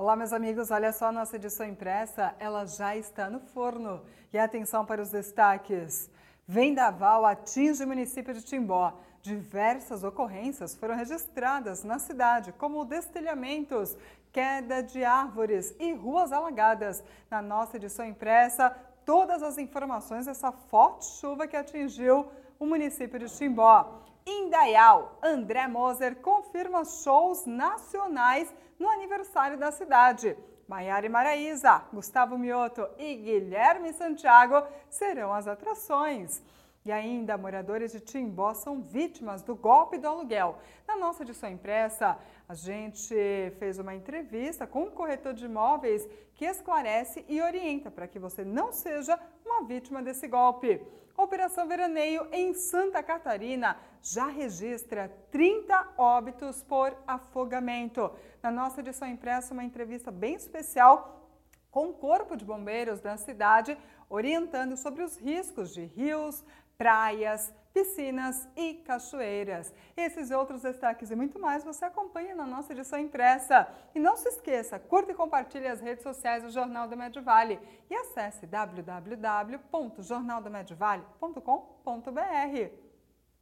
Olá, meus amigos, olha só a nossa edição impressa, ela já está no forno. E atenção para os destaques. Vendaval atinge o município de Timbó. Diversas ocorrências foram registradas na cidade, como destelhamentos, queda de árvores e ruas alagadas. Na nossa edição impressa, todas as informações dessa forte chuva que atingiu o município de Timbó. Indaial, André Moser confirma shows nacionais no aniversário da cidade. Maiara e Gustavo Mioto e Guilherme Santiago serão as atrações. E ainda, moradores de Timbó são vítimas do golpe do aluguel. Na nossa edição impressa, a gente fez uma entrevista com um corretor de imóveis que esclarece e orienta para que você não seja uma vítima desse golpe. Operação Veraneio em Santa Catarina já registra 30 óbitos por afogamento. Na nossa edição impressa, uma entrevista bem especial com o Corpo de Bombeiros da cidade, orientando sobre os riscos de rios, praias, piscinas e cachoeiras. Esses outros destaques e muito mais você acompanha na nossa edição impressa. E não se esqueça, curta e compartilhe as redes sociais do Jornal do Médio Vale e acesse www.jornaldomediovale.com.br.